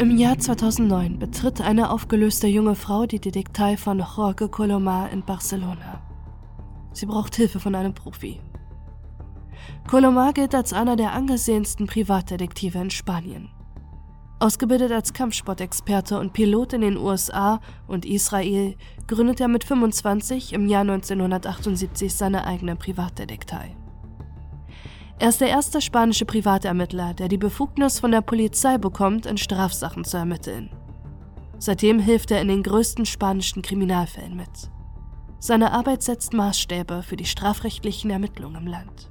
Im Jahr 2009 betritt eine aufgelöste junge Frau die Detektei von Jorge Colomar in Barcelona. Sie braucht Hilfe von einem Profi. Colomar gilt als einer der angesehensten Privatdetektive in Spanien. Ausgebildet als Kampfsportexperte und Pilot in den USA und Israel, gründet er mit 25 im Jahr 1978 seine eigene Privatdetektei. Er ist der erste spanische Privatermittler, der die Befugnis von der Polizei bekommt, in Strafsachen zu ermitteln. Seitdem hilft er in den größten spanischen Kriminalfällen mit. Seine Arbeit setzt Maßstäbe für die strafrechtlichen Ermittlungen im Land.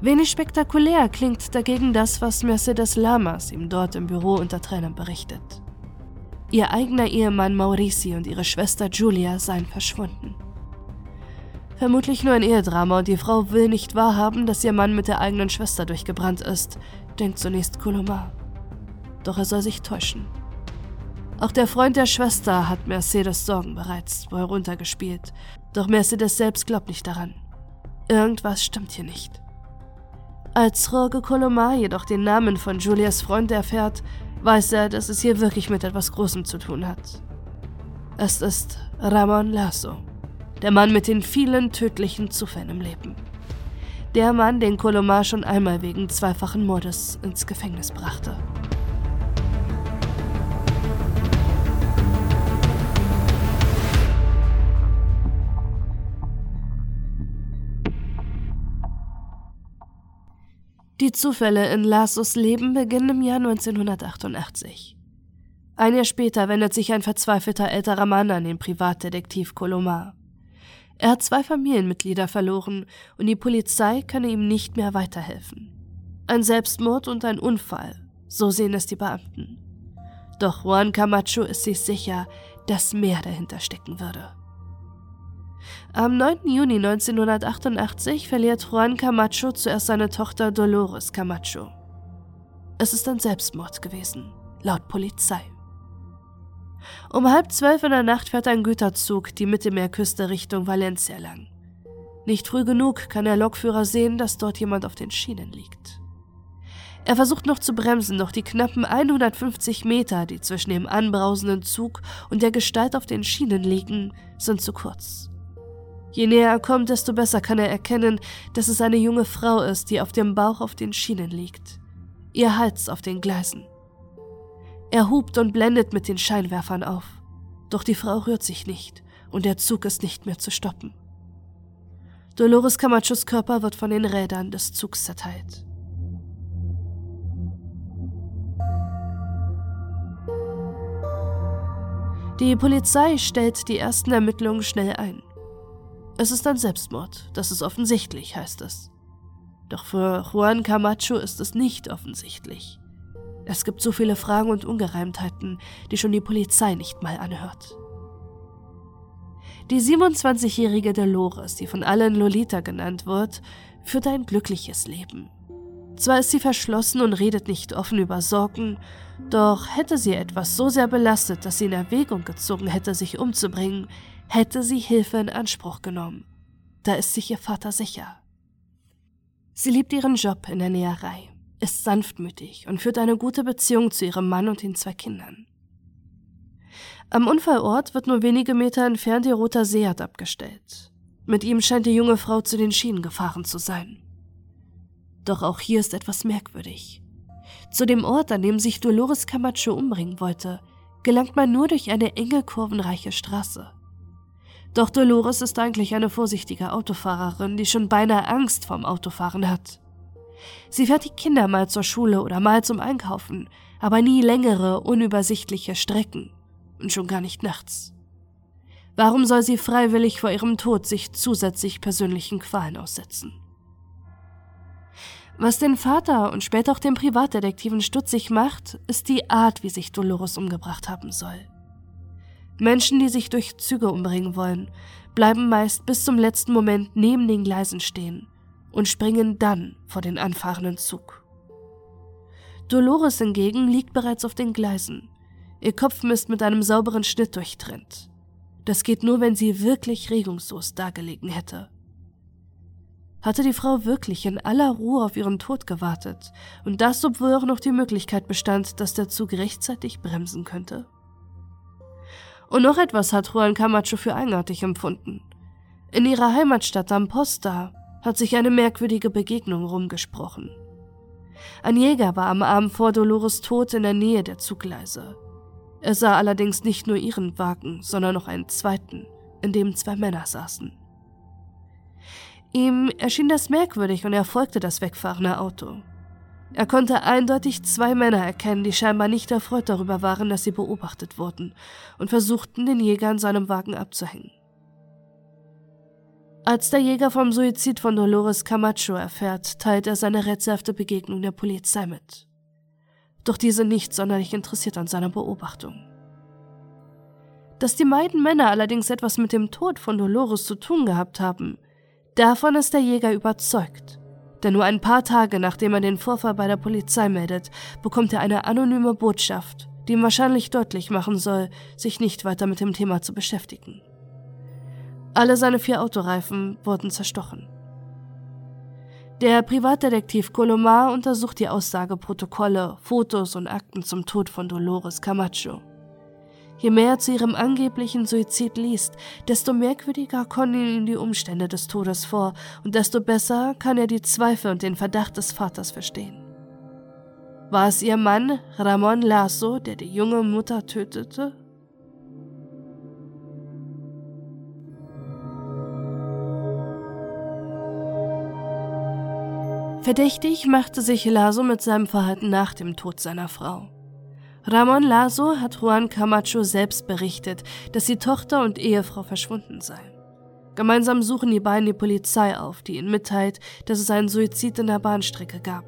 Wenig spektakulär klingt dagegen das, was Mercedes Lamas ihm dort im Büro unter Tränen berichtet. Ihr eigener Ehemann Maurici und ihre Schwester Julia seien verschwunden. Vermutlich nur ein Ehedrama und die Frau will nicht wahrhaben, dass ihr Mann mit der eigenen Schwester durchgebrannt ist, denkt zunächst Colomar. Doch er soll sich täuschen. Auch der Freund der Schwester hat Mercedes Sorgen bereits wohl runtergespielt, doch Mercedes selbst glaubt nicht daran. Irgendwas stimmt hier nicht. Als Jorge Colomar jedoch den Namen von Julias Freund erfährt, weiß er, dass es hier wirklich mit etwas Großem zu tun hat. Es ist Ramon Lasso. Der Mann mit den vielen tödlichen Zufällen im Leben. Der Mann, den Colomar schon einmal wegen zweifachen Mordes ins Gefängnis brachte. Die Zufälle in Lassos Leben beginnen im Jahr 1988. Ein Jahr später wendet sich ein verzweifelter älterer Mann an den Privatdetektiv Colomar. Er hat zwei Familienmitglieder verloren und die Polizei könne ihm nicht mehr weiterhelfen. Ein Selbstmord und ein Unfall, so sehen es die Beamten. Doch Juan Camacho ist sich sicher, dass mehr dahinter stecken würde. Am 9. Juni 1988 verliert Juan Camacho zuerst seine Tochter Dolores Camacho. Es ist ein Selbstmord gewesen, laut Polizei. Um halb zwölf in der Nacht fährt ein Güterzug die Mittelmeerküste Richtung Valencia lang. Nicht früh genug kann der Lokführer sehen, dass dort jemand auf den Schienen liegt. Er versucht noch zu bremsen, doch die knappen 150 Meter, die zwischen dem anbrausenden Zug und der Gestalt auf den Schienen liegen, sind zu kurz. Je näher er kommt, desto besser kann er erkennen, dass es eine junge Frau ist, die auf dem Bauch auf den Schienen liegt. Ihr Hals auf den Gleisen. Er hupt und blendet mit den Scheinwerfern auf. Doch die Frau rührt sich nicht und der Zug ist nicht mehr zu stoppen. Dolores Camachos Körper wird von den Rädern des Zugs zerteilt. Die Polizei stellt die ersten Ermittlungen schnell ein. Es ist ein Selbstmord, das ist offensichtlich, heißt es. Doch für Juan Camacho ist es nicht offensichtlich. Es gibt so viele Fragen und Ungereimtheiten, die schon die Polizei nicht mal anhört. Die 27-jährige Dolores, die von allen Lolita genannt wird, führt ein glückliches Leben. Zwar ist sie verschlossen und redet nicht offen über Sorgen, doch hätte sie etwas so sehr belastet, dass sie in Erwägung gezogen hätte, sich umzubringen, hätte sie Hilfe in Anspruch genommen. Da ist sich ihr Vater sicher. Sie liebt ihren Job in der Näherei ist sanftmütig und führt eine gute Beziehung zu ihrem Mann und den zwei Kindern. Am Unfallort wird nur wenige Meter entfernt ihr roter Seat abgestellt. Mit ihm scheint die junge Frau zu den Schienen gefahren zu sein. Doch auch hier ist etwas merkwürdig. Zu dem Ort, an dem sich Dolores Camacho umbringen wollte, gelangt man nur durch eine enge, kurvenreiche Straße. Doch Dolores ist eigentlich eine vorsichtige Autofahrerin, die schon beinahe Angst vorm Autofahren hat. Sie fährt die Kinder mal zur Schule oder mal zum Einkaufen, aber nie längere, unübersichtliche Strecken und schon gar nicht nachts. Warum soll sie freiwillig vor ihrem Tod sich zusätzlich persönlichen Qualen aussetzen? Was den Vater und später auch den Privatdetektiven stutzig macht, ist die Art, wie sich Dolores umgebracht haben soll. Menschen, die sich durch Züge umbringen wollen, bleiben meist bis zum letzten Moment neben den Gleisen stehen und springen dann vor den anfahrenden Zug. Dolores hingegen liegt bereits auf den Gleisen. Ihr Kopf ist mit einem sauberen Schnitt durchtrennt. Das geht nur, wenn sie wirklich regungslos dagelegen hätte. Hatte die Frau wirklich in aller Ruhe auf ihren Tod gewartet, und das, obwohl auch noch die Möglichkeit bestand, dass der Zug rechtzeitig bremsen könnte? Und noch etwas hat Juan Camacho für eigenartig empfunden. In ihrer Heimatstadt Amposta hat sich eine merkwürdige Begegnung rumgesprochen. Ein Jäger war am Abend vor Dolores Tod in der Nähe der Zuggleise. Er sah allerdings nicht nur ihren Wagen, sondern noch einen zweiten, in dem zwei Männer saßen. Ihm erschien das merkwürdig und er folgte das wegfahrende Auto. Er konnte eindeutig zwei Männer erkennen, die scheinbar nicht erfreut darüber waren, dass sie beobachtet wurden und versuchten, den Jäger in seinem Wagen abzuhängen. Als der Jäger vom Suizid von Dolores Camacho erfährt, teilt er seine rätselhafte Begegnung der Polizei mit. Doch diese nicht sonderlich interessiert an seiner Beobachtung. Dass die beiden Männer allerdings etwas mit dem Tod von Dolores zu tun gehabt haben, davon ist der Jäger überzeugt. Denn nur ein paar Tage nachdem er den Vorfall bei der Polizei meldet, bekommt er eine anonyme Botschaft, die ihm wahrscheinlich deutlich machen soll, sich nicht weiter mit dem Thema zu beschäftigen. Alle seine vier Autoreifen wurden zerstochen. Der Privatdetektiv Colomar untersucht die Aussageprotokolle, Fotos und Akten zum Tod von Dolores Camacho. Je mehr er zu ihrem angeblichen Suizid liest, desto merkwürdiger kommen ihm die Umstände des Todes vor und desto besser kann er die Zweifel und den Verdacht des Vaters verstehen. War es ihr Mann, Ramon Lasso, der die junge Mutter tötete? Verdächtig machte sich Lasso mit seinem Verhalten nach dem Tod seiner Frau. Ramon Lasso hat Juan Camacho selbst berichtet, dass die Tochter und Ehefrau verschwunden seien. Gemeinsam suchen die beiden die Polizei auf, die ihnen mitteilt, dass es einen Suizid in der Bahnstrecke gab.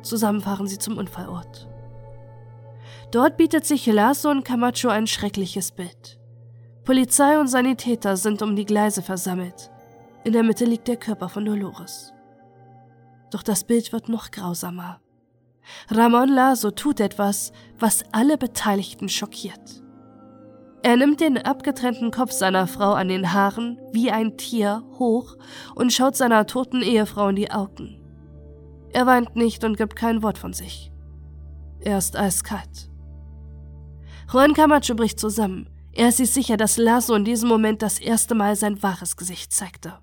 Zusammen fahren sie zum Unfallort. Dort bietet sich Lasso und Camacho ein schreckliches Bild. Polizei und Sanitäter sind um die Gleise versammelt. In der Mitte liegt der Körper von Dolores. Doch das Bild wird noch grausamer. Ramon Lasso tut etwas, was alle Beteiligten schockiert. Er nimmt den abgetrennten Kopf seiner Frau an den Haaren wie ein Tier hoch und schaut seiner toten Ehefrau in die Augen. Er weint nicht und gibt kein Wort von sich. Er ist eiskalt. Juan Camacho bricht zusammen. Er ist sich sicher, dass Lasso in diesem Moment das erste Mal sein wahres Gesicht zeigte.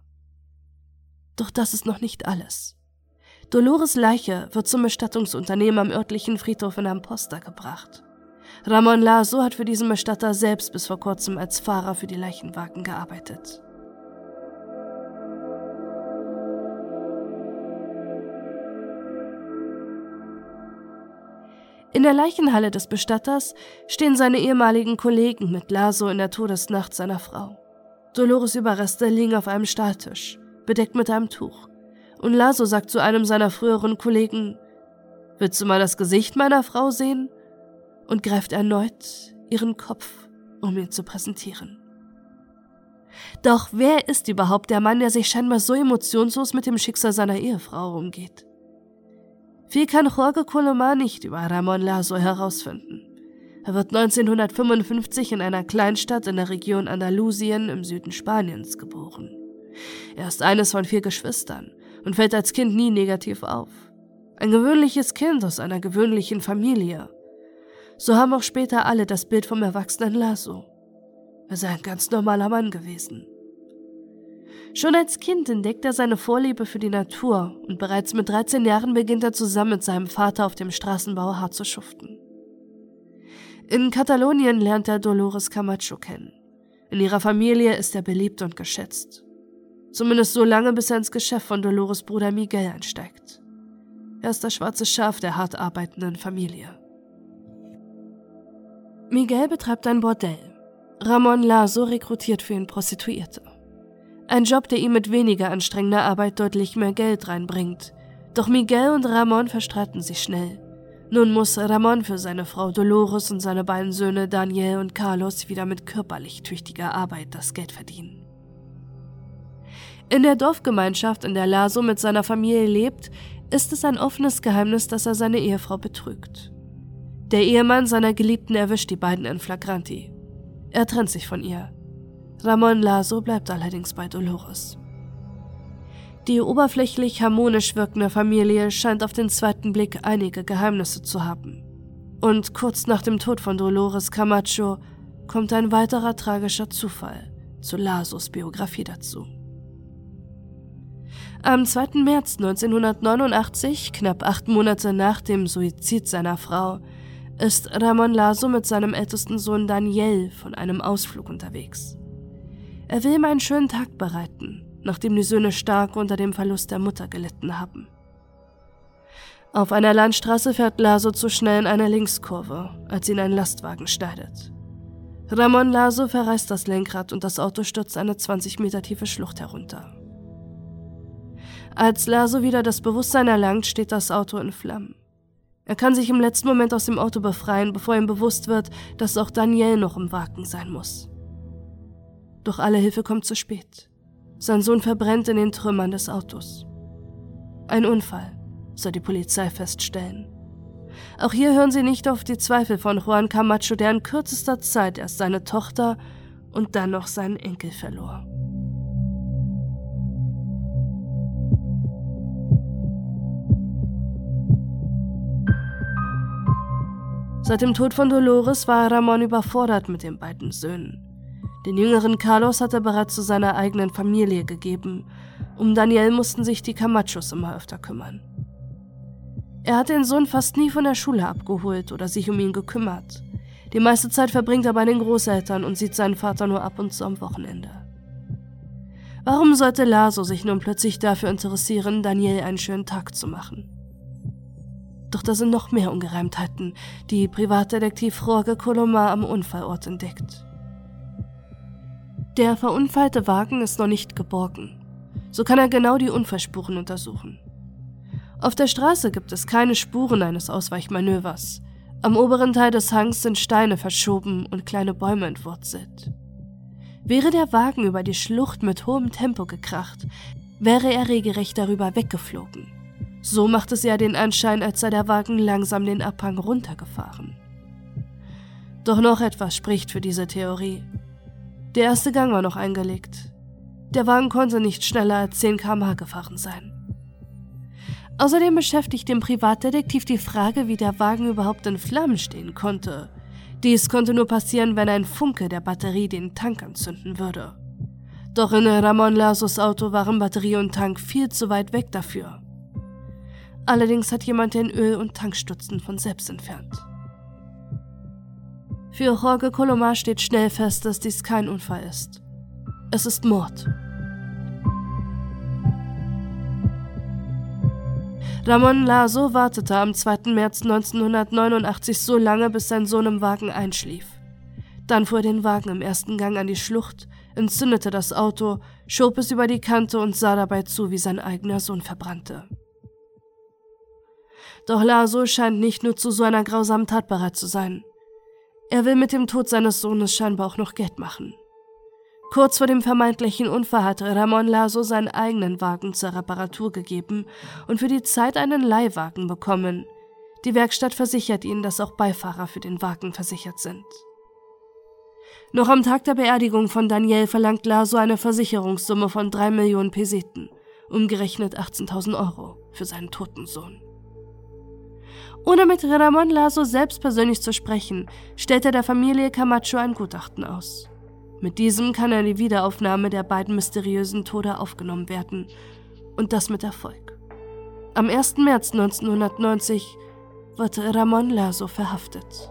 Doch das ist noch nicht alles. Dolores Leiche wird zum Bestattungsunternehmen am örtlichen Friedhof in Amposta gebracht. Ramon Lasso hat für diesen Bestatter selbst bis vor kurzem als Fahrer für die Leichenwagen gearbeitet. In der Leichenhalle des Bestatters stehen seine ehemaligen Kollegen mit Lasso in der Todesnacht seiner Frau. Dolores Überreste liegen auf einem Stahltisch, bedeckt mit einem Tuch und Lasso sagt zu einem seiner früheren Kollegen, Willst du mal das Gesicht meiner Frau sehen? und greift erneut ihren Kopf, um ihn zu präsentieren. Doch wer ist überhaupt der Mann, der sich scheinbar so emotionslos mit dem Schicksal seiner Ehefrau umgeht? Viel kann Jorge Colomar nicht über Ramon Lasso herausfinden. Er wird 1955 in einer Kleinstadt in der Region Andalusien im Süden Spaniens geboren. Er ist eines von vier Geschwistern und fällt als Kind nie negativ auf. Ein gewöhnliches Kind aus einer gewöhnlichen Familie. So haben auch später alle das Bild vom erwachsenen Lasso. Er sei ein ganz normaler Mann gewesen. Schon als Kind entdeckt er seine Vorliebe für die Natur und bereits mit 13 Jahren beginnt er zusammen mit seinem Vater auf dem Straßenbau hart zu schuften. In Katalonien lernt er Dolores Camacho kennen. In ihrer Familie ist er beliebt und geschätzt. Zumindest so lange, bis er ins Geschäft von Dolores Bruder Miguel einsteigt. Er ist das schwarze Schaf der hart arbeitenden Familie. Miguel betreibt ein Bordell. Ramon Lazo rekrutiert für ihn Prostituierte. Ein Job, der ihm mit weniger anstrengender Arbeit deutlich mehr Geld reinbringt. Doch Miguel und Ramon verstreiten sich schnell. Nun muss Ramon für seine Frau Dolores und seine beiden Söhne Daniel und Carlos wieder mit körperlich tüchtiger Arbeit das Geld verdienen. In der Dorfgemeinschaft, in der Laso mit seiner Familie lebt, ist es ein offenes Geheimnis, dass er seine Ehefrau betrügt. Der Ehemann seiner Geliebten erwischt die beiden in Flagranti. Er trennt sich von ihr. Ramon Laso bleibt allerdings bei Dolores. Die oberflächlich harmonisch wirkende Familie scheint auf den zweiten Blick einige Geheimnisse zu haben. Und kurz nach dem Tod von Dolores Camacho kommt ein weiterer tragischer Zufall zu Lasos Biografie dazu. Am 2. März 1989, knapp acht Monate nach dem Suizid seiner Frau, ist Ramon Laso mit seinem ältesten Sohn Daniel von einem Ausflug unterwegs. Er will ihm einen schönen Tag bereiten, nachdem die Söhne stark unter dem Verlust der Mutter gelitten haben. Auf einer Landstraße fährt Laso zu schnell in eine Linkskurve, als ihn ein Lastwagen schneidet. Ramon Laso verreißt das Lenkrad und das Auto stürzt eine 20 Meter tiefe Schlucht herunter. Als Laso wieder das Bewusstsein erlangt, steht das Auto in Flammen. Er kann sich im letzten Moment aus dem Auto befreien, bevor ihm bewusst wird, dass auch Daniel noch im Wagen sein muss. Doch alle Hilfe kommt zu spät. Sein Sohn verbrennt in den Trümmern des Autos. Ein Unfall, soll die Polizei feststellen. Auch hier hören sie nicht auf die Zweifel von Juan Camacho, der in kürzester Zeit erst seine Tochter und dann noch seinen Enkel verlor. Seit dem Tod von Dolores war Ramon überfordert mit den beiden Söhnen. Den jüngeren Carlos hat er bereits zu seiner eigenen Familie gegeben. Um Daniel mussten sich die Camachos immer öfter kümmern. Er hat den Sohn fast nie von der Schule abgeholt oder sich um ihn gekümmert. Die meiste Zeit verbringt er bei den Großeltern und sieht seinen Vater nur ab und zu am Wochenende. Warum sollte Laso sich nun plötzlich dafür interessieren, Daniel einen schönen Tag zu machen? Doch da sind noch mehr Ungereimtheiten, die Privatdetektiv Jorge Colomar am Unfallort entdeckt. Der verunfallte Wagen ist noch nicht geborgen. So kann er genau die Unfallspuren untersuchen. Auf der Straße gibt es keine Spuren eines Ausweichmanövers. Am oberen Teil des Hangs sind Steine verschoben und kleine Bäume entwurzelt. Wäre der Wagen über die Schlucht mit hohem Tempo gekracht, wäre er regelrecht darüber weggeflogen. So macht es ja den Anschein, als sei der Wagen langsam den Abhang runtergefahren. Doch noch etwas spricht für diese Theorie. Der erste Gang war noch eingelegt. Der Wagen konnte nicht schneller als 10 km/h gefahren sein. Außerdem beschäftigt den Privatdetektiv die Frage, wie der Wagen überhaupt in Flammen stehen konnte. Dies konnte nur passieren, wenn ein Funke der Batterie den Tank anzünden würde. Doch in Ramon Lasos Auto waren Batterie und Tank viel zu weit weg dafür. Allerdings hat jemand den Öl- und Tankstutzen von selbst entfernt. Für Jorge Colomar steht schnell fest, dass dies kein Unfall ist. Es ist Mord. Ramon Laso wartete am 2. März 1989 so lange, bis sein Sohn im Wagen einschlief. Dann fuhr er den Wagen im ersten Gang an die Schlucht, entzündete das Auto, schob es über die Kante und sah dabei zu, wie sein eigener Sohn verbrannte. Doch Laso scheint nicht nur zu so einer grausamen Tat bereit zu sein. Er will mit dem Tod seines Sohnes scheinbar auch noch Geld machen. Kurz vor dem vermeintlichen Unfall hatte Ramon Laso seinen eigenen Wagen zur Reparatur gegeben und für die Zeit einen Leihwagen bekommen. Die Werkstatt versichert ihn, dass auch Beifahrer für den Wagen versichert sind. Noch am Tag der Beerdigung von Daniel verlangt Laso eine Versicherungssumme von drei Millionen Peseten, umgerechnet 18.000 Euro, für seinen toten Sohn. Ohne mit Ramon Laso selbst persönlich zu sprechen, stellt er der Familie Camacho ein Gutachten aus. Mit diesem kann er die Wiederaufnahme der beiden mysteriösen Tode aufgenommen werden. Und das mit Erfolg. Am 1. März 1990 wird Ramon Laso verhaftet.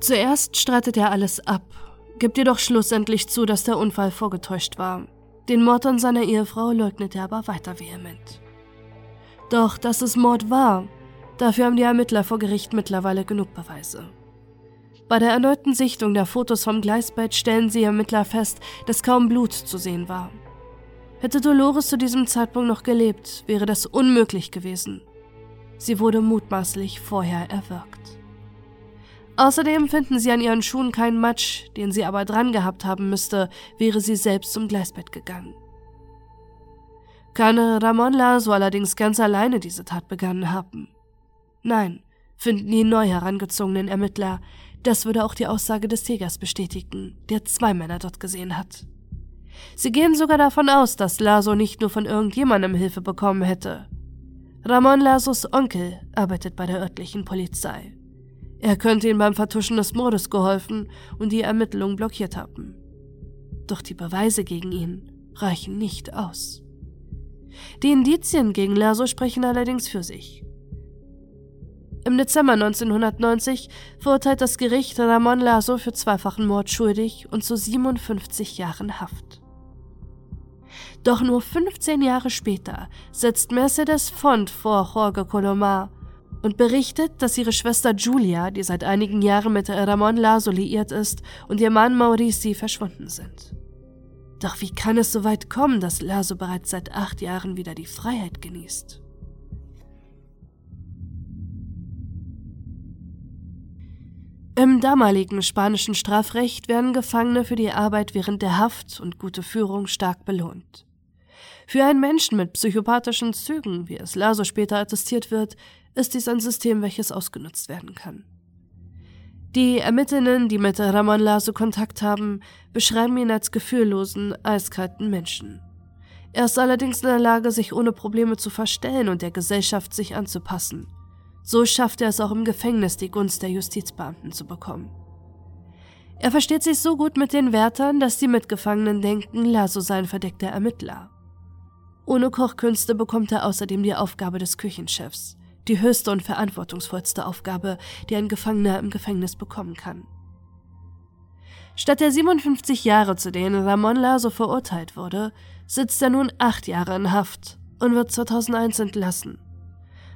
Zuerst streitet er alles ab gibt jedoch schlussendlich zu, dass der Unfall vorgetäuscht war. Den Mord an seiner Ehefrau leugnet er aber weiter vehement. Doch dass es Mord war, dafür haben die Ermittler vor Gericht mittlerweile genug Beweise. Bei der erneuten Sichtung der Fotos vom Gleisbett stellen sie Ermittler fest, dass kaum Blut zu sehen war. Hätte Dolores zu diesem Zeitpunkt noch gelebt, wäre das unmöglich gewesen. Sie wurde mutmaßlich vorher erwürgt. Außerdem finden sie an ihren Schuhen keinen Matsch, den sie aber dran gehabt haben müsste, wäre sie selbst zum Gleisbett gegangen. Kann Ramon Lazo allerdings ganz alleine diese Tat begangen haben? Nein, finden die neu herangezogenen Ermittler, das würde auch die Aussage des Jägers bestätigen, der zwei Männer dort gesehen hat. Sie gehen sogar davon aus, dass Laso nicht nur von irgendjemandem Hilfe bekommen hätte. Ramon Lasos Onkel arbeitet bei der örtlichen Polizei. Er könnte ihm beim Vertuschen des Mordes geholfen und die Ermittlungen blockiert haben. Doch die Beweise gegen ihn reichen nicht aus. Die Indizien gegen Laso sprechen allerdings für sich. Im Dezember 1990 verurteilt das Gericht Ramon Laso für zweifachen Mord schuldig und zu 57 Jahren Haft. Doch nur 15 Jahre später setzt Mercedes Font vor Jorge Colomar und berichtet, dass ihre Schwester Julia, die seit einigen Jahren mit Ramon Laso liiert ist, und ihr Mann Maurici verschwunden sind. Doch wie kann es so weit kommen, dass Laso bereits seit acht Jahren wieder die Freiheit genießt? Im damaligen spanischen Strafrecht werden Gefangene für die Arbeit während der Haft und gute Führung stark belohnt. Für einen Menschen mit psychopathischen Zügen, wie es Laso später attestiert wird, ist dies ein System, welches ausgenutzt werden kann. Die Ermittlerinnen, die mit Ramon Laso Kontakt haben, beschreiben ihn als gefühllosen, eiskalten Menschen. Er ist allerdings in der Lage, sich ohne Probleme zu verstellen und der Gesellschaft sich anzupassen. So schafft er es auch im Gefängnis, die Gunst der Justizbeamten zu bekommen. Er versteht sich so gut mit den Wärtern, dass die Mitgefangenen denken, Laso sei ein verdeckter Ermittler. Ohne Kochkünste bekommt er außerdem die Aufgabe des Küchenchefs die höchste und verantwortungsvollste Aufgabe, die ein Gefangener im Gefängnis bekommen kann. Statt der 57 Jahre, zu denen Ramon Laso verurteilt wurde, sitzt er nun acht Jahre in Haft und wird 2001 entlassen.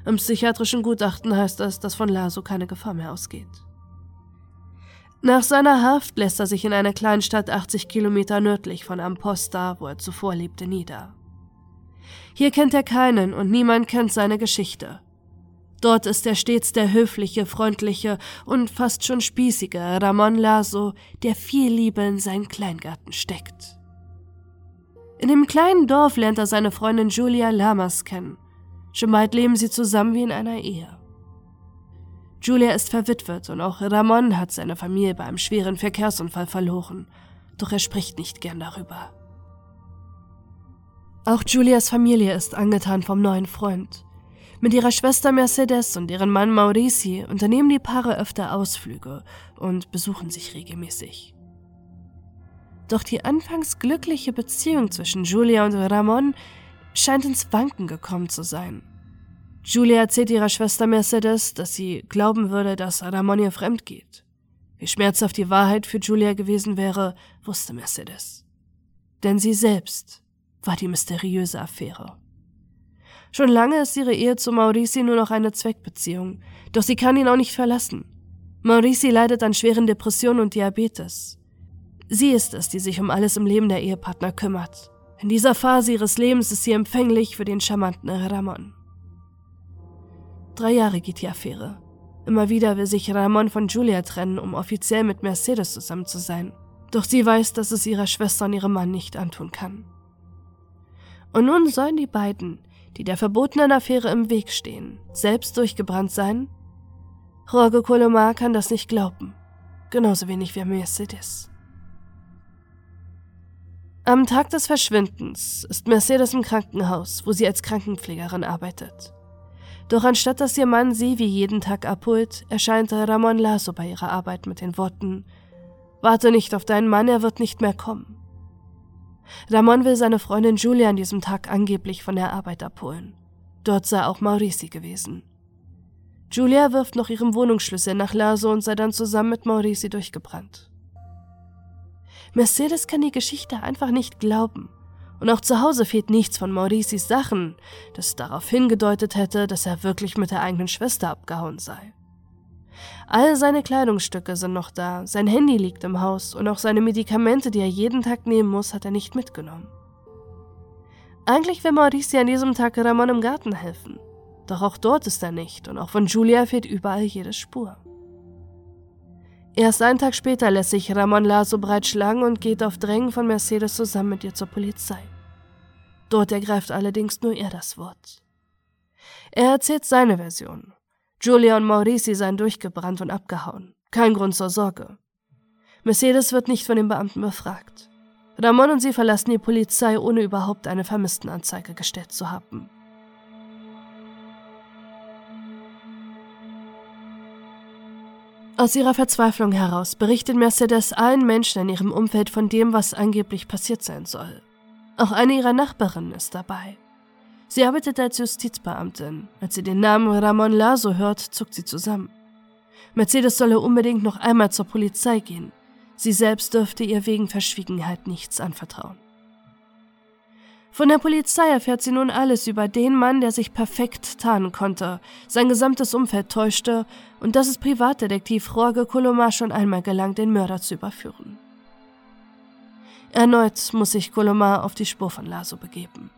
Im psychiatrischen Gutachten heißt es, dass von Laso keine Gefahr mehr ausgeht. Nach seiner Haft lässt er sich in einer kleinen Stadt 80 Kilometer nördlich von Amposta, wo er zuvor lebte, nieder. Hier kennt er keinen und niemand kennt seine Geschichte. Dort ist er stets der höfliche, freundliche und fast schon spießige Ramon Laso, der viel Liebe in seinen Kleingarten steckt. In dem kleinen Dorf lernt er seine Freundin Julia Lamas kennen. Schon bald leben sie zusammen wie in einer Ehe. Julia ist verwitwet und auch Ramon hat seine Familie bei einem schweren Verkehrsunfall verloren, doch er spricht nicht gern darüber. Auch Julias Familie ist angetan vom neuen Freund. Mit ihrer Schwester Mercedes und ihrem Mann Maurici unternehmen die Paare öfter Ausflüge und besuchen sich regelmäßig. Doch die anfangs glückliche Beziehung zwischen Julia und Ramon scheint ins Wanken gekommen zu sein. Julia erzählt ihrer Schwester Mercedes, dass sie glauben würde, dass Ramon ihr fremd geht. Wie schmerzhaft die Wahrheit für Julia gewesen wäre, wusste Mercedes. Denn sie selbst war die mysteriöse Affäre. Schon lange ist ihre Ehe zu Maurici nur noch eine Zweckbeziehung, doch sie kann ihn auch nicht verlassen. Maurici leidet an schweren Depressionen und Diabetes. Sie ist es, die sich um alles im Leben der Ehepartner kümmert. In dieser Phase ihres Lebens ist sie empfänglich für den charmanten Ramon. Drei Jahre geht die Affäre. Immer wieder will sich Ramon von Julia trennen, um offiziell mit Mercedes zusammen zu sein. Doch sie weiß, dass es ihrer Schwester und ihrem Mann nicht antun kann. Und nun sollen die beiden, die der verbotenen Affäre im Weg stehen, selbst durchgebrannt sein? Jorge Colomar kann das nicht glauben, genauso wenig wie Mercedes. Am Tag des Verschwindens ist Mercedes im Krankenhaus, wo sie als Krankenpflegerin arbeitet. Doch anstatt dass ihr Mann sie wie jeden Tag abholt, erscheint Ramon Lasso bei ihrer Arbeit mit den Worten Warte nicht auf deinen Mann, er wird nicht mehr kommen. Ramon will seine Freundin Julia an diesem Tag angeblich von der Arbeit abholen. Dort sei auch Maurici gewesen. Julia wirft noch ihren Wohnungsschlüssel nach Laso und sei dann zusammen mit Maurici durchgebrannt. Mercedes kann die Geschichte einfach nicht glauben. Und auch zu Hause fehlt nichts von Mauricis Sachen, das darauf hingedeutet hätte, dass er wirklich mit der eigenen Schwester abgehauen sei. All seine Kleidungsstücke sind noch da, sein Handy liegt im Haus und auch seine Medikamente, die er jeden Tag nehmen muss, hat er nicht mitgenommen. Eigentlich will Mauricio an diesem Tag Ramon im Garten helfen, doch auch dort ist er nicht und auch von Julia fehlt überall jede Spur. Erst einen Tag später lässt sich Ramon Laso breitschlagen und geht auf Drängen von Mercedes zusammen mit ihr zur Polizei. Dort ergreift allerdings nur er das Wort. Er erzählt seine Version Julia und Maurici seien durchgebrannt und abgehauen. Kein Grund zur Sorge. Mercedes wird nicht von den Beamten befragt. Ramon und sie verlassen die Polizei, ohne überhaupt eine Vermisstenanzeige gestellt zu haben. Aus ihrer Verzweiflung heraus berichtet Mercedes allen Menschen in ihrem Umfeld von dem, was angeblich passiert sein soll. Auch eine ihrer Nachbarinnen ist dabei. Sie arbeitet als Justizbeamtin. Als sie den Namen Ramon Lazo hört, zuckt sie zusammen. Mercedes solle unbedingt noch einmal zur Polizei gehen. Sie selbst dürfte ihr wegen Verschwiegenheit nichts anvertrauen. Von der Polizei erfährt sie nun alles über den Mann, der sich perfekt tarnen konnte, sein gesamtes Umfeld täuschte und dass es Privatdetektiv Jorge Colomar schon einmal gelang, den Mörder zu überführen. Erneut muss sich Colomar auf die Spur von Laso begeben.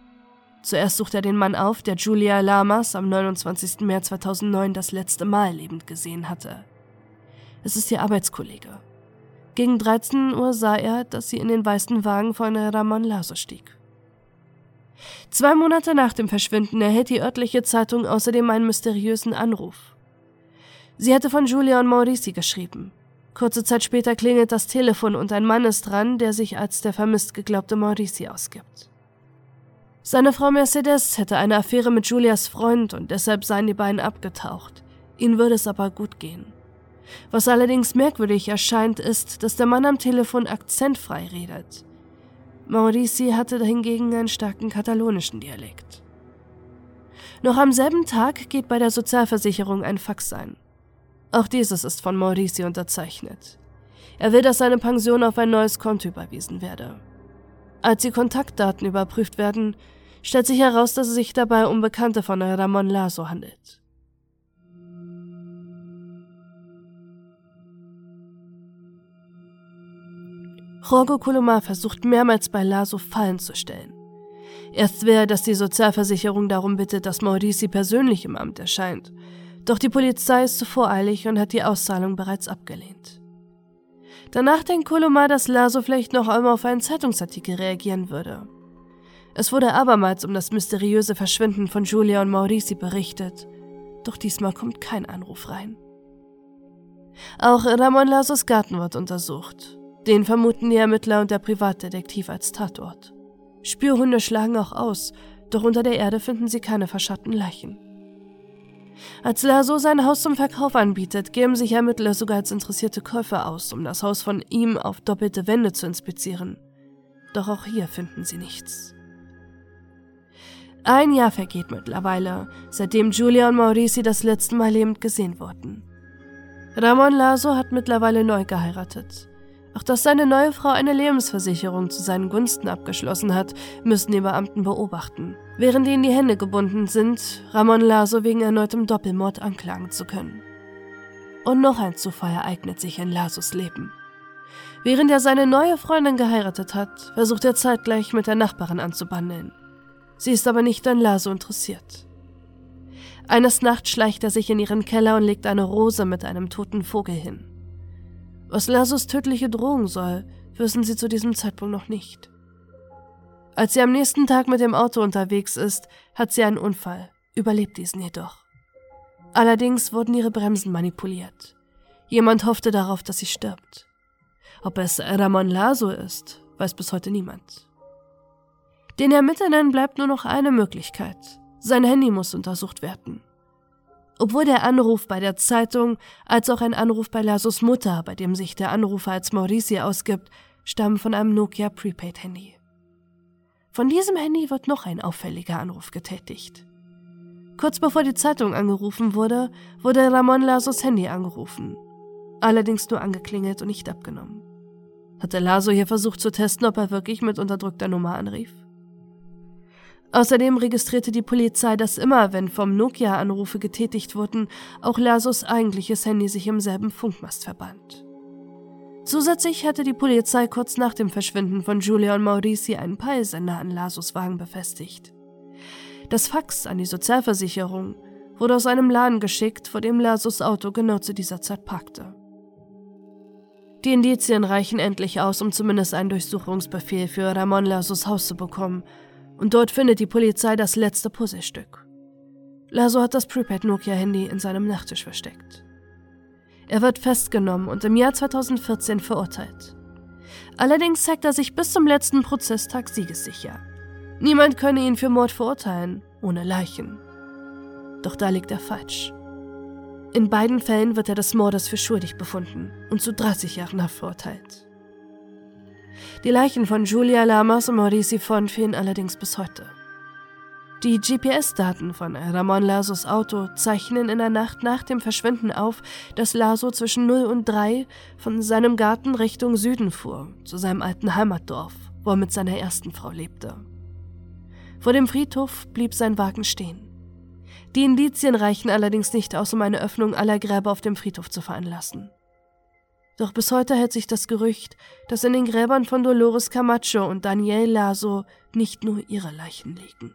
Zuerst sucht er den Mann auf, der Julia Lamas am 29. März 2009 das letzte Mal lebend gesehen hatte. Es ist ihr Arbeitskollege. Gegen 13 Uhr sah er, dass sie in den weißen Wagen von Ramon Laso stieg. Zwei Monate nach dem Verschwinden erhält die örtliche Zeitung außerdem einen mysteriösen Anruf. Sie hatte von Julia und Maurici geschrieben. Kurze Zeit später klingelt das Telefon und ein Mann ist dran, der sich als der vermisst geglaubte Maurici ausgibt. Seine Frau Mercedes hätte eine Affäre mit Julias Freund und deshalb seien die beiden abgetaucht. Ihnen würde es aber gut gehen. Was allerdings merkwürdig erscheint, ist, dass der Mann am Telefon akzentfrei redet. Maurici hatte hingegen einen starken katalonischen Dialekt. Noch am selben Tag geht bei der Sozialversicherung ein Fax ein. Auch dieses ist von Maurici unterzeichnet. Er will, dass seine Pension auf ein neues Konto überwiesen werde. Als die Kontaktdaten überprüft werden, stellt sich heraus, dass es sich dabei um Bekannte von Ramon Lazo handelt. Jorge Colomar versucht mehrmals bei Lazo Fallen zu stellen. Erst er, dass die Sozialversicherung darum bittet, dass Maurici persönlich im Amt erscheint. Doch die Polizei ist zu voreilig und hat die Auszahlung bereits abgelehnt. Danach denkt Colomar, dass Lazo vielleicht noch einmal auf einen Zeitungsartikel reagieren würde. Es wurde abermals um das mysteriöse Verschwinden von Julia und Maurici berichtet, doch diesmal kommt kein Anruf rein. Auch Ramon Lazos Garten wird untersucht. Den vermuten die Ermittler und der Privatdetektiv als Tatort. Spürhunde schlagen auch aus, doch unter der Erde finden sie keine verschatten Leichen. Als Lasso sein Haus zum Verkauf anbietet, geben sich Ermittler sogar als interessierte Käufer aus, um das Haus von ihm auf doppelte Wände zu inspizieren. Doch auch hier finden sie nichts. Ein Jahr vergeht mittlerweile, seitdem Julia und Maurici das letzte Mal lebend gesehen wurden. Ramon Lasso hat mittlerweile neu geheiratet. Auch dass seine neue Frau eine Lebensversicherung zu seinen Gunsten abgeschlossen hat, müssen die Beamten beobachten, während ihnen die Hände gebunden sind, Ramon Laso wegen erneutem Doppelmord anklagen zu können. Und noch ein Zufall ereignet sich in Lasos Leben. Während er seine neue Freundin geheiratet hat, versucht er zeitgleich mit der Nachbarin anzubandeln. Sie ist aber nicht an Laso interessiert. Eines Nachts schleicht er sich in ihren Keller und legt eine Rose mit einem toten Vogel hin. Was Lasos tödliche Drohung soll, wissen sie zu diesem Zeitpunkt noch nicht. Als sie am nächsten Tag mit dem Auto unterwegs ist, hat sie einen Unfall, überlebt diesen jedoch. Allerdings wurden ihre Bremsen manipuliert. Jemand hoffte darauf, dass sie stirbt. Ob es Ramon Laso ist, weiß bis heute niemand. Den Ermittlern bleibt nur noch eine Möglichkeit. Sein Handy muss untersucht werden. Obwohl der Anruf bei der Zeitung als auch ein Anruf bei Lasos Mutter, bei dem sich der Anrufer als Maurici ausgibt, stammen von einem Nokia Prepaid Handy. Von diesem Handy wird noch ein auffälliger Anruf getätigt. Kurz bevor die Zeitung angerufen wurde, wurde Ramon Lasos Handy angerufen. Allerdings nur angeklingelt und nicht abgenommen. Hatte Laso hier versucht zu testen, ob er wirklich mit unterdrückter Nummer anrief? Außerdem registrierte die Polizei, dass immer, wenn vom Nokia Anrufe getätigt wurden, auch Lasos eigentliches Handy sich im selben Funkmast verband. Zusätzlich hatte die Polizei kurz nach dem Verschwinden von Julia und Maurici einen Peilsender an Lasos Wagen befestigt. Das Fax an die Sozialversicherung wurde aus einem Laden geschickt, vor dem Lasos Auto genau zu dieser Zeit parkte. Die Indizien reichen endlich aus, um zumindest einen Durchsuchungsbefehl für Ramon Lasos Haus zu bekommen und dort findet die Polizei das letzte Puzzlestück. Lasso hat das Prepaid Nokia-Handy in seinem Nachttisch versteckt. Er wird festgenommen und im Jahr 2014 verurteilt. Allerdings zeigt er sich bis zum letzten Prozesstag siegessicher. Niemand könne ihn für Mord verurteilen, ohne Leichen. Doch da liegt er falsch. In beiden Fällen wird er des Mordes für schuldig befunden und zu 30 Jahren Haft verurteilt. Die Leichen von Julia Lamas und Maurice Sifon fehlen allerdings bis heute. Die GPS-Daten von Ramon Lasos Auto zeichnen in der Nacht nach dem Verschwinden auf, dass Laso zwischen 0 und 3 von seinem Garten Richtung Süden fuhr, zu seinem alten Heimatdorf, wo er mit seiner ersten Frau lebte. Vor dem Friedhof blieb sein Wagen stehen. Die Indizien reichen allerdings nicht aus, um eine Öffnung aller Gräber auf dem Friedhof zu veranlassen. Doch bis heute hält sich das Gerücht, dass in den Gräbern von Dolores Camacho und Daniel Laso nicht nur ihre Leichen liegen.